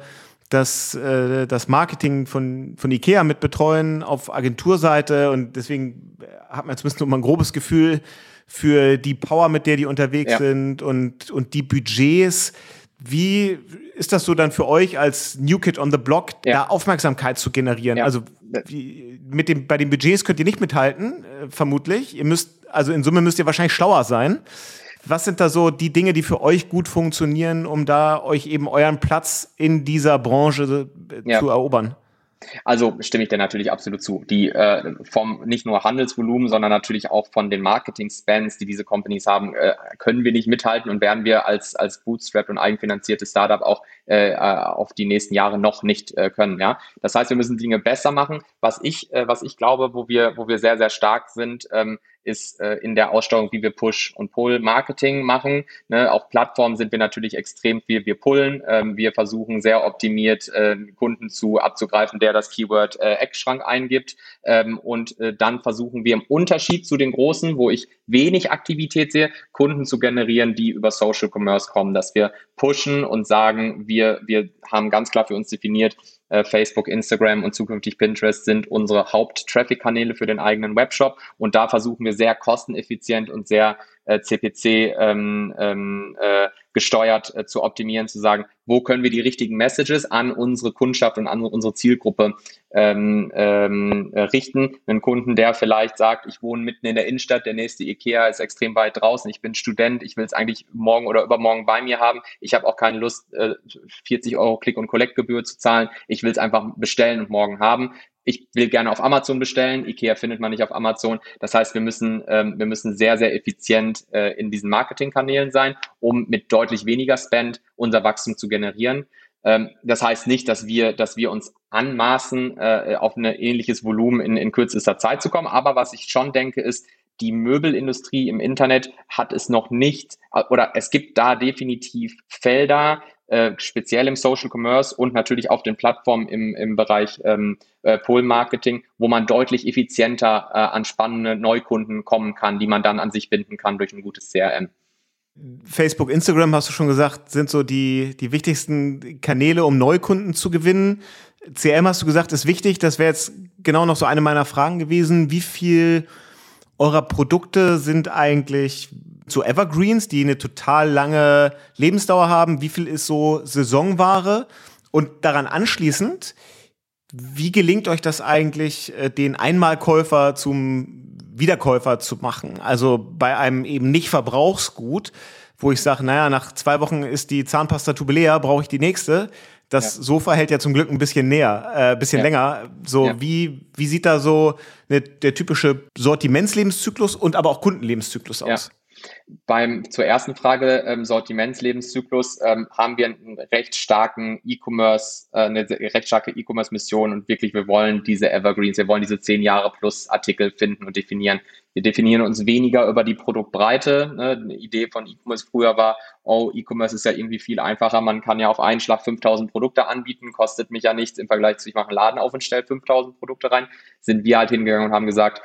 das, äh, das Marketing von, von Ikea mit betreuen auf Agenturseite und deswegen hat man zumindest mal ein grobes Gefühl für die Power, mit der die unterwegs ja. sind und, und die Budgets. Wie ist das so dann für euch als New Kid on the Block, ja. da Aufmerksamkeit zu generieren? Ja. Also wie, mit dem, bei den Budgets könnt ihr nicht mithalten, äh, vermutlich. Ihr müsst, also in Summe müsst ihr wahrscheinlich schlauer sein. Was sind da so die Dinge, die für euch gut funktionieren, um da euch eben euren Platz in dieser Branche äh, ja. zu erobern? Also stimme ich dir natürlich absolut zu. Die äh, vom nicht nur Handelsvolumen, sondern natürlich auch von den Marketing-Spends, die diese Companies haben, äh, können wir nicht mithalten und werden wir als als Bootstrap und eigenfinanziertes Startup auch äh, äh, auf die nächsten Jahre noch nicht äh, können. Ja, das heißt, wir müssen Dinge besser machen. Was ich was ich glaube, wo wir wo wir sehr sehr stark sind. Ähm, ist äh, in der Aussteuerung, wie wir Push- und Pull-Marketing machen. Ne? Auf Plattformen sind wir natürlich extrem viel, wir pullen. Ähm, wir versuchen sehr optimiert äh, Kunden zu abzugreifen, der das Keyword äh, Eckschrank eingibt. Ähm, und äh, dann versuchen wir im Unterschied zu den großen, wo ich wenig Aktivität sehe, Kunden zu generieren, die über Social Commerce kommen, dass wir pushen und sagen, wir, wir haben ganz klar für uns definiert, Facebook, Instagram und zukünftig Pinterest sind unsere Haupt-Traffic-Kanäle für den eigenen Webshop. Und da versuchen wir sehr kosteneffizient und sehr äh, CPC ähm, ähm, äh, gesteuert äh, zu optimieren, zu sagen, wo können wir die richtigen Messages an unsere Kundschaft und an unsere Zielgruppe ähm, ähm, äh, richten. Einen Kunden, der vielleicht sagt, ich wohne mitten in der Innenstadt, der nächste Ikea ist extrem weit draußen, ich bin Student, ich will es eigentlich morgen oder übermorgen bei mir haben, ich habe auch keine Lust, äh, 40 Euro Klick- und Kollektgebühr zu zahlen, ich will es einfach bestellen und morgen haben ich will gerne auf Amazon bestellen, Ikea findet man nicht auf Amazon. Das heißt, wir müssen, ähm, wir müssen sehr, sehr effizient äh, in diesen Marketingkanälen sein, um mit deutlich weniger Spend unser Wachstum zu generieren. Ähm, das heißt nicht, dass wir, dass wir uns anmaßen, äh, auf ein ähnliches Volumen in, in kürzester Zeit zu kommen. Aber was ich schon denke, ist, die Möbelindustrie im Internet hat es noch nicht, oder es gibt da definitiv Felder, äh, speziell im Social Commerce und natürlich auf den Plattformen im, im Bereich ähm, äh, Pull-Marketing, wo man deutlich effizienter äh, an spannende Neukunden kommen kann, die man dann an sich binden kann durch ein gutes CRM. Facebook, Instagram, hast du schon gesagt, sind so die, die wichtigsten Kanäle, um Neukunden zu gewinnen. CRM hast du gesagt, ist wichtig. Das wäre jetzt genau noch so eine meiner Fragen gewesen. Wie viel eurer Produkte sind eigentlich so Evergreens, die eine total lange Lebensdauer haben? Wie viel ist so Saisonware? Und daran anschließend, wie gelingt euch das eigentlich, äh, den Einmalkäufer zum Wiederkäufer zu machen? Also bei einem eben nicht Verbrauchsgut, wo ich sage, naja, nach zwei Wochen ist die Zahnpasta-Tube leer, brauche ich die nächste. Das ja. Sofa hält ja zum Glück ein bisschen näher, äh, bisschen ja. länger. So, ja. wie, wie sieht da so ne, der typische Sortimentslebenszyklus und aber auch Kundenlebenszyklus aus? Beim, zur ersten Frage, ähm, Sortimentslebenszyklus, ähm, haben wir einen recht starken E-Commerce, äh, eine recht starke E-Commerce-Mission und wirklich, wir wollen diese Evergreens, wir wollen diese zehn Jahre plus Artikel finden und definieren. Wir definieren uns weniger über die Produktbreite. Ne? Eine Idee von E-Commerce früher war, oh, E-Commerce ist ja irgendwie viel einfacher. Man kann ja auf einen Schlag 5000 Produkte anbieten, kostet mich ja nichts im Vergleich zu, ich mache einen Laden auf und stelle 5000 Produkte rein. Sind wir halt hingegangen und haben gesagt,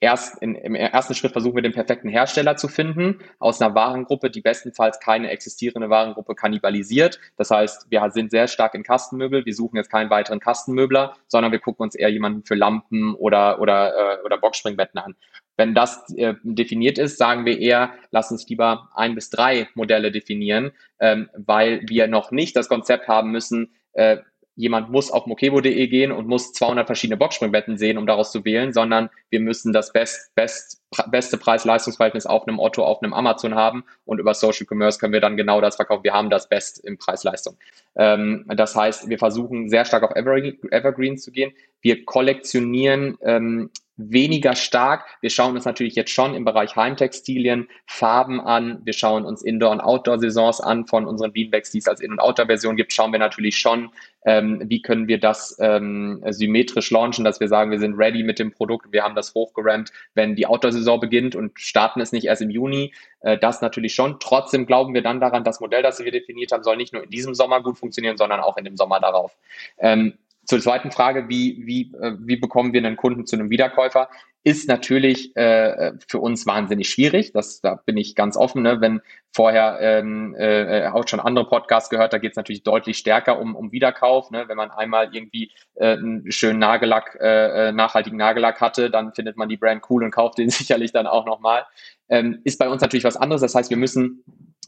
erst in, im ersten Schritt versuchen wir den perfekten Hersteller zu finden aus einer Warengruppe, die bestenfalls keine existierende Warengruppe kannibalisiert. Das heißt, wir sind sehr stark in Kastenmöbel. Wir suchen jetzt keinen weiteren Kastenmöbler, sondern wir gucken uns eher jemanden für Lampen oder oder äh, oder Boxspringbetten an. Wenn das äh, definiert ist, sagen wir eher, lass uns lieber ein bis drei Modelle definieren, ähm, weil wir noch nicht das Konzept haben müssen, äh, jemand muss auf mokebo.de gehen und muss 200 verschiedene Boxspringbetten sehen, um daraus zu wählen, sondern wir müssen das best, best, beste Preis-Leistungsverhältnis auf einem Otto, auf einem Amazon haben und über Social Commerce können wir dann genau das verkaufen. Wir haben das Best im Preis-Leistung. Ähm, das heißt, wir versuchen sehr stark auf Evergreen zu gehen. Wir kollektionieren ähm, weniger stark. Wir schauen uns natürlich jetzt schon im Bereich Heimtextilien Farben an. Wir schauen uns Indoor- und Outdoor-Saisons an von unseren Beanbags, die es als In- und Outdoor-Version gibt. Schauen wir natürlich schon, ähm, wie können wir das ähm, symmetrisch launchen, dass wir sagen, wir sind ready mit dem Produkt. Wir haben das hochgerammt, wenn die Outdoor-Saison beginnt und starten es nicht erst im Juni. Äh, das natürlich schon. Trotzdem glauben wir dann daran, das Modell, das wir definiert haben, soll nicht nur in diesem Sommer gut funktionieren, sondern auch in dem Sommer darauf. Ähm, zur zweiten Frage, wie, wie, äh, wie bekommen wir einen Kunden zu einem Wiederkäufer, ist natürlich äh, für uns wahnsinnig schwierig. Das, da bin ich ganz offen. Ne? Wenn vorher ähm, äh, auch schon andere Podcasts gehört, da geht es natürlich deutlich stärker um, um Wiederkauf. Ne? Wenn man einmal irgendwie äh, einen schönen Nagellack, äh, äh nachhaltigen Nagellack hatte, dann findet man die Brand cool und kauft den sicherlich dann auch nochmal. Ähm, ist bei uns natürlich was anderes. Das heißt, wir müssen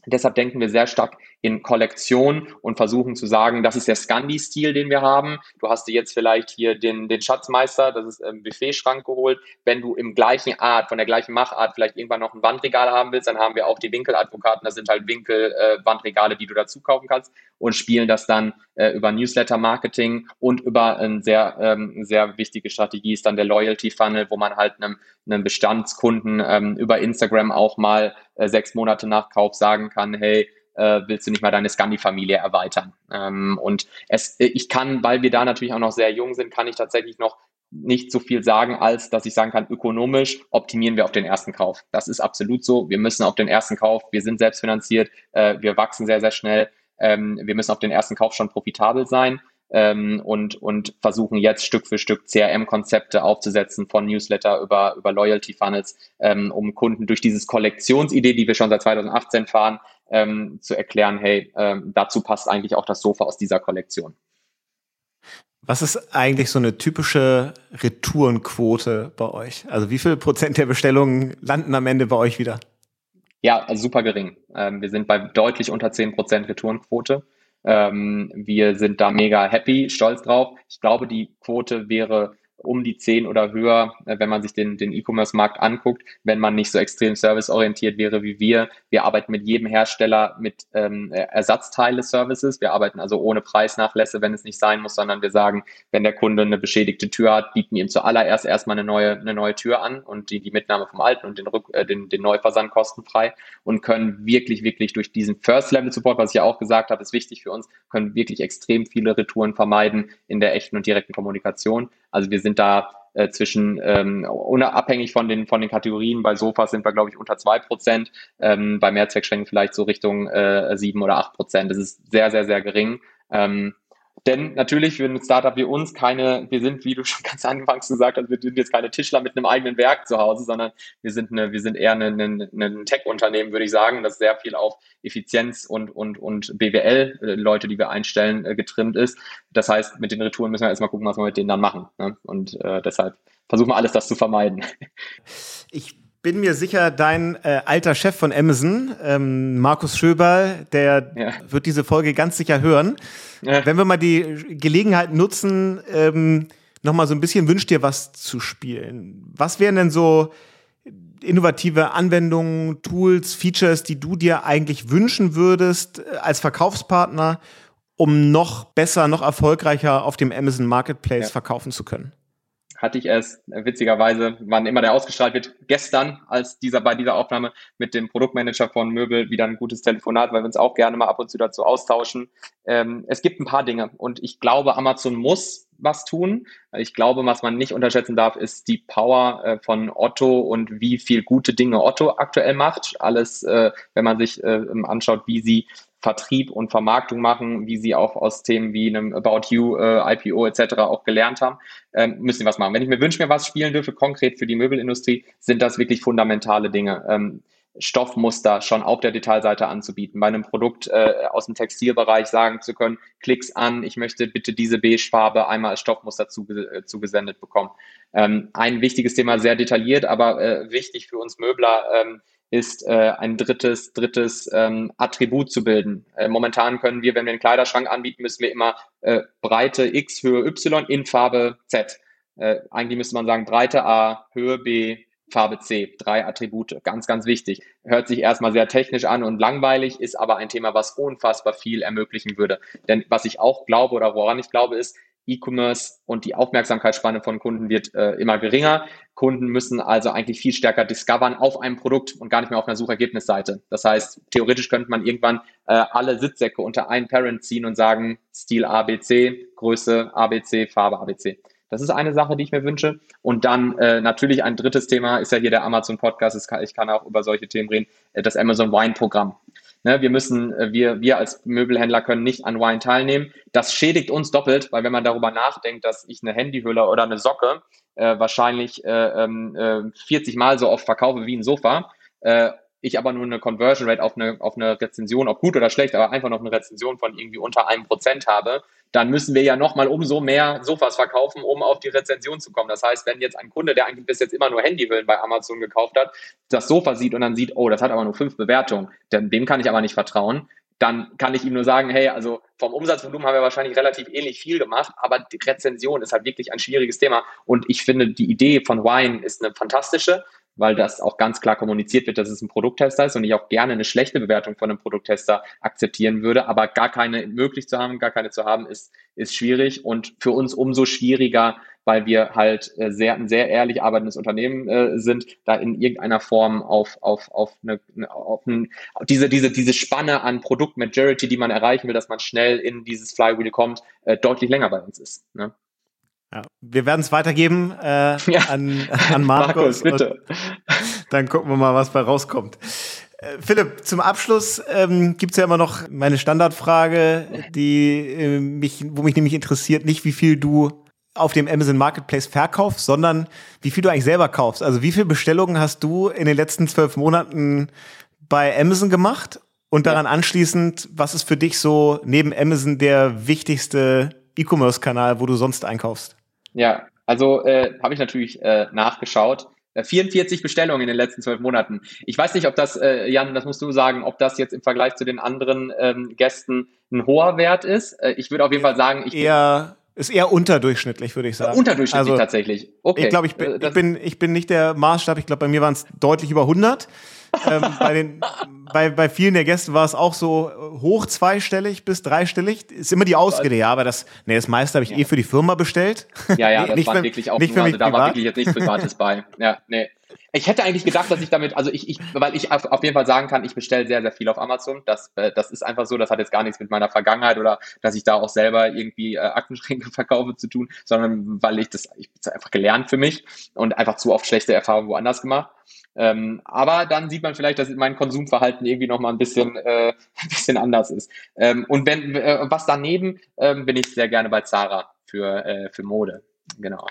Deshalb denken wir sehr stark in Kollektion und versuchen zu sagen, das ist der Scandi-Stil, den wir haben. Du hast dir jetzt vielleicht hier den, den Schatzmeister, das ist im Buffetschrank geholt. Wenn du im gleichen Art, von der gleichen Machart vielleicht irgendwann noch ein Wandregal haben willst, dann haben wir auch die Winkeladvokaten. Das sind halt Winkel-Wandregale, äh, die du dazu kaufen kannst und spielen das dann äh, über Newsletter-Marketing und über eine sehr, ähm, sehr wichtige Strategie ist dann der Loyalty-Funnel, wo man halt einem, einem Bestandskunden ähm, über Instagram auch mal äh, sechs Monate nach Kauf sagen kann, hey, äh, willst du nicht mal deine Scandi-Familie erweitern? Ähm, und es, ich kann, weil wir da natürlich auch noch sehr jung sind, kann ich tatsächlich noch nicht so viel sagen, als dass ich sagen kann, ökonomisch optimieren wir auf den ersten Kauf. Das ist absolut so. Wir müssen auf den ersten Kauf, wir sind selbstfinanziert, äh, wir wachsen sehr, sehr schnell. Ähm, wir müssen auf den ersten Kauf schon profitabel sein ähm, und, und versuchen jetzt Stück für Stück CRM-Konzepte aufzusetzen von Newsletter über, über Loyalty-Funnels, ähm, um Kunden durch dieses Kollektionsidee, die wir schon seit 2018 fahren, ähm, zu erklären, hey, ähm, dazu passt eigentlich auch das Sofa aus dieser Kollektion. Was ist eigentlich so eine typische Retourenquote bei euch? Also wie viel Prozent der Bestellungen landen am Ende bei euch wieder? Ja, also super gering. Ähm, wir sind bei deutlich unter 10% Retourenquote. Ähm, wir sind da mega happy, stolz drauf. Ich glaube, die Quote wäre um die 10 oder höher, äh, wenn man sich den, den E-Commerce-Markt anguckt, wenn man nicht so extrem serviceorientiert wäre wie wir. Wir arbeiten mit jedem Hersteller mit ähm, Ersatzteile-Services. Wir arbeiten also ohne Preisnachlässe, wenn es nicht sein muss, sondern wir sagen, wenn der Kunde eine beschädigte Tür hat, bieten wir ihm zuallererst erstmal eine neue, eine neue Tür an und die, die Mitnahme vom alten und den, Rück, äh, den, den Neuversand kostenfrei und können wirklich, wirklich durch diesen First-Level-Support, was ich ja auch gesagt habe, ist wichtig für uns, können wirklich extrem viele Retouren vermeiden in der echten und direkten Kommunikation. Also wir sind da äh, zwischen, ähm, unabhängig von den, von den Kategorien, bei Sofas sind wir, glaube ich, unter zwei Prozent, ähm, bei Mehrzweckschränken vielleicht so Richtung äh, sieben oder acht Prozent. Das ist sehr, sehr, sehr gering. Ähm, denn natürlich für ein Startup wie uns keine, wir sind, wie du schon ganz anfangs gesagt hast, wir sind jetzt keine Tischler mit einem eigenen Werk zu Hause, sondern wir sind eine, wir sind eher ein eine, eine Tech-Unternehmen, würde ich sagen, das sehr viel auf Effizienz und, und, und BWL-Leute, äh, die wir einstellen, äh, getrimmt ist. Das heißt, mit den Retouren müssen wir erstmal gucken, was wir mit denen dann machen. Ne? Und äh, deshalb versuchen wir alles, das zu vermeiden. Ich bin mir sicher, dein äh, alter Chef von Amazon, ähm, Markus Schöberl, der ja. wird diese Folge ganz sicher hören. Ja. Wenn wir mal die Gelegenheit nutzen, ähm, noch mal so ein bisschen wünscht dir was zu spielen. Was wären denn so innovative Anwendungen, Tools, Features, die du dir eigentlich wünschen würdest äh, als Verkaufspartner, um noch besser, noch erfolgreicher auf dem Amazon Marketplace ja. verkaufen zu können? Hatte ich äh, witzigerweise, wann immer der ausgestrahlt wird, gestern, als dieser bei dieser Aufnahme mit dem Produktmanager von Möbel wieder ein gutes Telefonat, weil wir uns auch gerne mal ab und zu dazu austauschen. Ähm, es gibt ein paar Dinge und ich glaube, Amazon muss was tun. Ich glaube, was man nicht unterschätzen darf, ist die Power äh, von Otto und wie viel gute Dinge Otto aktuell macht. Alles, äh, wenn man sich äh, anschaut, wie sie Vertrieb und Vermarktung machen, wie sie auch aus Themen wie einem About You, äh, IPO etc. auch gelernt haben, ähm, müssen wir was machen. Wenn ich mir wünsche, mir was spielen dürfe, konkret für die Möbelindustrie, sind das wirklich fundamentale Dinge. Ähm, Stoffmuster schon auf der Detailseite anzubieten, bei einem Produkt äh, aus dem Textilbereich sagen zu können, klicks an, ich möchte bitte diese Beige-Farbe einmal als Stoffmuster zuge äh, zugesendet bekommen. Ähm, ein wichtiges Thema, sehr detailliert, aber äh, wichtig für uns Möbler, ähm, ist äh, ein drittes, drittes ähm, Attribut zu bilden. Äh, momentan können wir, wenn wir einen Kleiderschrank anbieten, müssen wir immer äh, Breite X, Höhe Y in Farbe Z. Äh, eigentlich müsste man sagen Breite A, Höhe B, Farbe C. Drei Attribute. Ganz, ganz wichtig. Hört sich erstmal sehr technisch an und langweilig, ist aber ein Thema, was unfassbar viel ermöglichen würde. Denn was ich auch glaube oder woran ich glaube, ist, E-Commerce und die Aufmerksamkeitsspanne von Kunden wird äh, immer geringer. Kunden müssen also eigentlich viel stärker discovern auf einem Produkt und gar nicht mehr auf einer Suchergebnisseite. Das heißt, theoretisch könnte man irgendwann äh, alle Sitzsäcke unter einen Parent ziehen und sagen, Stil ABC, Größe ABC, Farbe ABC. Das ist eine Sache, die ich mir wünsche. Und dann äh, natürlich ein drittes Thema ist ja hier der Amazon Podcast. Ich kann auch über solche Themen reden. Äh, das Amazon Wine Programm. Ne, wir müssen, äh, wir, wir als Möbelhändler können nicht an Wine teilnehmen. Das schädigt uns doppelt, weil wenn man darüber nachdenkt, dass ich eine Handyhülle oder eine Socke äh, wahrscheinlich äh, äh, 40 Mal so oft verkaufe wie ein Sofa, äh, ich aber nur eine Conversion Rate auf eine, auf eine Rezension, ob gut oder schlecht, aber einfach noch eine Rezension von irgendwie unter einem Prozent habe, dann müssen wir ja nochmal umso mehr Sofas verkaufen, um auf die Rezension zu kommen. Das heißt, wenn jetzt ein Kunde, der eigentlich bis jetzt immer nur Handyhüllen bei Amazon gekauft hat, das Sofa sieht und dann sieht, oh, das hat aber nur fünf Bewertungen, dem kann ich aber nicht vertrauen, dann kann ich ihm nur sagen, hey, also vom Umsatzvolumen haben wir wahrscheinlich relativ ähnlich viel gemacht, aber die Rezension ist halt wirklich ein schwieriges Thema. Und ich finde, die Idee von Wine ist eine fantastische weil das auch ganz klar kommuniziert wird, dass es ein Produkttester ist und ich auch gerne eine schlechte Bewertung von einem Produkttester akzeptieren würde, aber gar keine möglich zu haben, gar keine zu haben, ist, ist schwierig und für uns umso schwieriger, weil wir halt äh, sehr, ein sehr ehrlich arbeitendes Unternehmen äh, sind, da in irgendeiner Form auf, auf, auf, eine, auf ein, diese, diese, diese Spanne an Produkt-Majority, die man erreichen will, dass man schnell in dieses Flywheel kommt, äh, deutlich länger bei uns ist. Ne? Ja, wir werden es weitergeben äh, ja. an, an Markus. Markus bitte. Dann gucken wir mal, was bei rauskommt. Äh, Philipp, zum Abschluss ähm, gibt es ja immer noch meine Standardfrage, die äh, mich, wo mich nämlich interessiert, nicht wie viel du auf dem Amazon Marketplace verkaufst, sondern wie viel du eigentlich selber kaufst. Also wie viele Bestellungen hast du in den letzten zwölf Monaten bei Amazon gemacht? Und daran ja. anschließend, was ist für dich so neben Amazon der wichtigste E-Commerce-Kanal, wo du sonst einkaufst? Ja, also äh, habe ich natürlich äh, nachgeschaut. 44 äh, Bestellungen in den letzten zwölf Monaten. Ich weiß nicht, ob das, äh, Jan, das musst du sagen, ob das jetzt im Vergleich zu den anderen ähm, Gästen ein hoher Wert ist. Äh, ich würde auf jeden Fall sagen, ich eher ist eher unterdurchschnittlich, würde ich sagen. Unterdurchschnittlich also, tatsächlich. Okay. Ich glaube, ich, bin, äh, ich, bin, ich bin nicht der Maßstab. Ich glaube, bei mir waren es deutlich über 100 ähm, bei, den, bei, bei vielen der Gäste war es auch so äh, hoch zweistellig bis dreistellig. Ist immer die Ausrede, ja, aber das, nee, das meiste habe ich ja. eh für die Firma bestellt. Ja, ja, das nicht war für, wirklich auch nicht nur, also da war wirklich jetzt nichts Privates bei. Ja, nee. Ich hätte eigentlich gedacht, dass ich damit, also ich, ich weil ich auf, auf jeden Fall sagen kann, ich bestelle sehr, sehr viel auf Amazon. Das, äh, das ist einfach so, das hat jetzt gar nichts mit meiner Vergangenheit oder dass ich da auch selber irgendwie äh, Aktenschränke verkaufe zu tun, sondern weil ich das, ich einfach gelernt für mich und einfach zu oft schlechte Erfahrungen woanders gemacht. Ähm, aber dann sieht man vielleicht, dass mein Konsumverhalten irgendwie nochmal ein bisschen, äh, ein bisschen anders ist. Ähm, und wenn äh, was daneben, ähm, bin ich sehr gerne bei Zara für, äh, für Mode. Genau.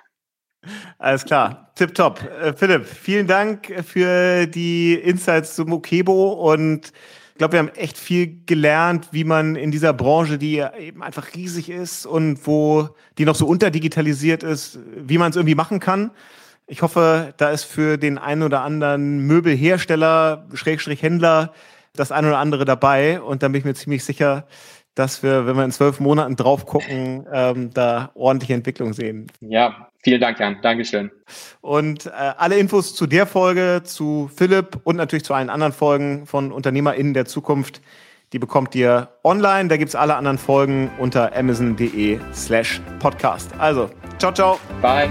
Alles klar, tipptopp. Äh, Philipp, vielen Dank für die Insights zu Mokebo und ich glaube, wir haben echt viel gelernt, wie man in dieser Branche, die eben einfach riesig ist und wo die noch so unterdigitalisiert ist, wie man es irgendwie machen kann. Ich hoffe, da ist für den einen oder anderen Möbelhersteller, Schrägstrich Händler, das eine oder andere dabei. Und da bin ich mir ziemlich sicher, dass wir, wenn wir in zwölf Monaten drauf gucken, ähm, da ordentliche Entwicklung sehen. Ja, vielen Dank, Jan. Dankeschön. Und äh, alle Infos zu der Folge, zu Philipp und natürlich zu allen anderen Folgen von UnternehmerInnen der Zukunft, die bekommt ihr online. Da gibt es alle anderen Folgen unter amazon.de slash podcast. Also, ciao, ciao. Bye.